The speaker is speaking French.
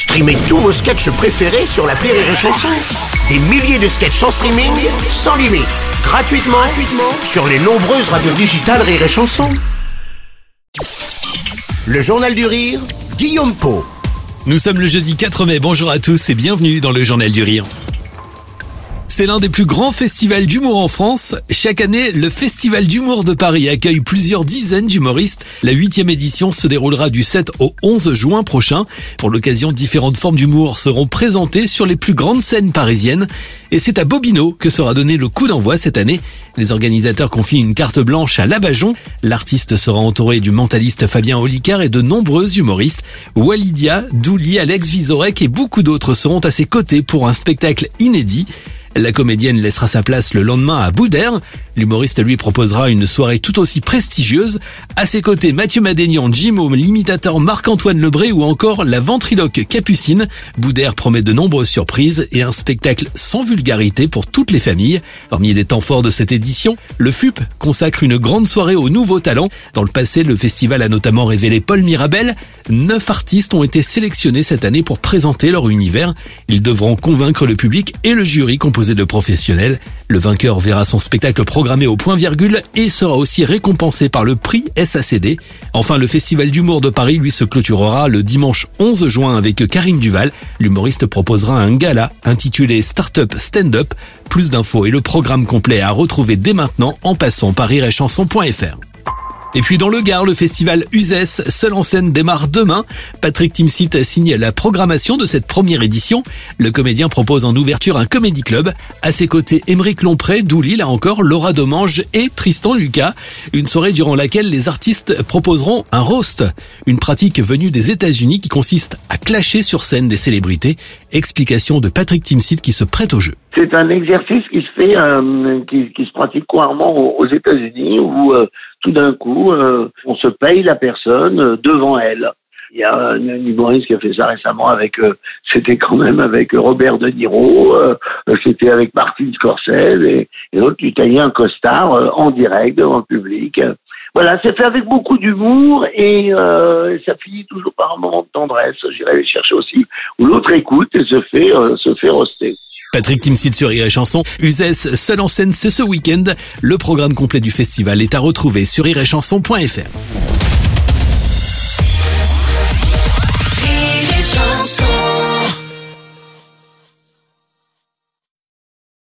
Streamez tous vos sketchs préférés sur la Rire et Chanson. Des milliers de sketchs en streaming, sans limite, gratuitement, gratuitement sur les nombreuses radios digitales Rire et Chanson. Le Journal du Rire, Guillaume Po. Nous sommes le jeudi 4 mai, bonjour à tous et bienvenue dans le Journal du Rire. C'est l'un des plus grands festivals d'humour en France. Chaque année, le Festival d'humour de Paris accueille plusieurs dizaines d'humoristes. La huitième édition se déroulera du 7 au 11 juin prochain. Pour l'occasion, différentes formes d'humour seront présentées sur les plus grandes scènes parisiennes. Et c'est à Bobino que sera donné le coup d'envoi cette année. Les organisateurs confient une carte blanche à Labajon. L'artiste sera entouré du mentaliste Fabien Olicard et de nombreux humoristes. Walidia, Douli, Alex Vizorek et beaucoup d'autres seront à ses côtés pour un spectacle inédit. La comédienne laissera sa place le lendemain à Boudère. L'humoriste lui proposera une soirée tout aussi prestigieuse. À ses côtés, Mathieu Madénian, Jimo, l'imitateur Marc-Antoine Lebré ou encore la ventriloque Capucine. Boudère promet de nombreuses surprises et un spectacle sans vulgarité pour toutes les familles. Parmi les temps forts de cette édition, le FUP consacre une grande soirée aux nouveaux talents. Dans le passé, le festival a notamment révélé Paul Mirabel. Neuf artistes ont été sélectionnés cette année pour présenter leur univers. Ils devront convaincre le public et le jury composé de professionnels. Le vainqueur verra son spectacle programmé au point virgule et sera aussi récompensé par le prix SACD. Enfin, le Festival d'humour de Paris, lui, se clôturera le dimanche 11 juin avec Karine Duval. L'humoriste proposera un gala intitulé Startup Stand-Up. Plus d'infos et le programme complet à retrouver dès maintenant en passant par iréchanson.fr. Et puis dans le Gard, le festival Uzès, seul en scène, démarre demain. Patrick Timsit a signé la programmation de cette première édition. Le comédien propose en ouverture un comédie club. À ses côtés, Émeric Lompré, Douli, là encore, Laura Domange et Tristan Lucas. Une soirée durant laquelle les artistes proposeront un roast. Une pratique venue des États-Unis qui consiste à clasher sur scène des célébrités. Explication de Patrick Timsit qui se prête au jeu. C'est un exercice qui se fait, euh, qui, qui, se pratique couramment aux, États-Unis où euh, tout d'un coup, euh, on se paye la personne euh, devant elle. Il y a un, humoriste qui a fait ça récemment avec, euh, c'était quand même avec Robert De Niro, c'était avec Martin Scorsese et, et l'autre un costard en direct devant le public. Voilà, c'est fait avec beaucoup d'humour et ça finit toujours par un moment de tendresse. J'irai les chercher aussi où l'autre écoute et se fait se fait roster. Patrick Timsit sur Rire Chanson. Uzès, seul en scène, c'est ce week-end. Le programme complet du festival est à retrouver sur iréchanson.fr.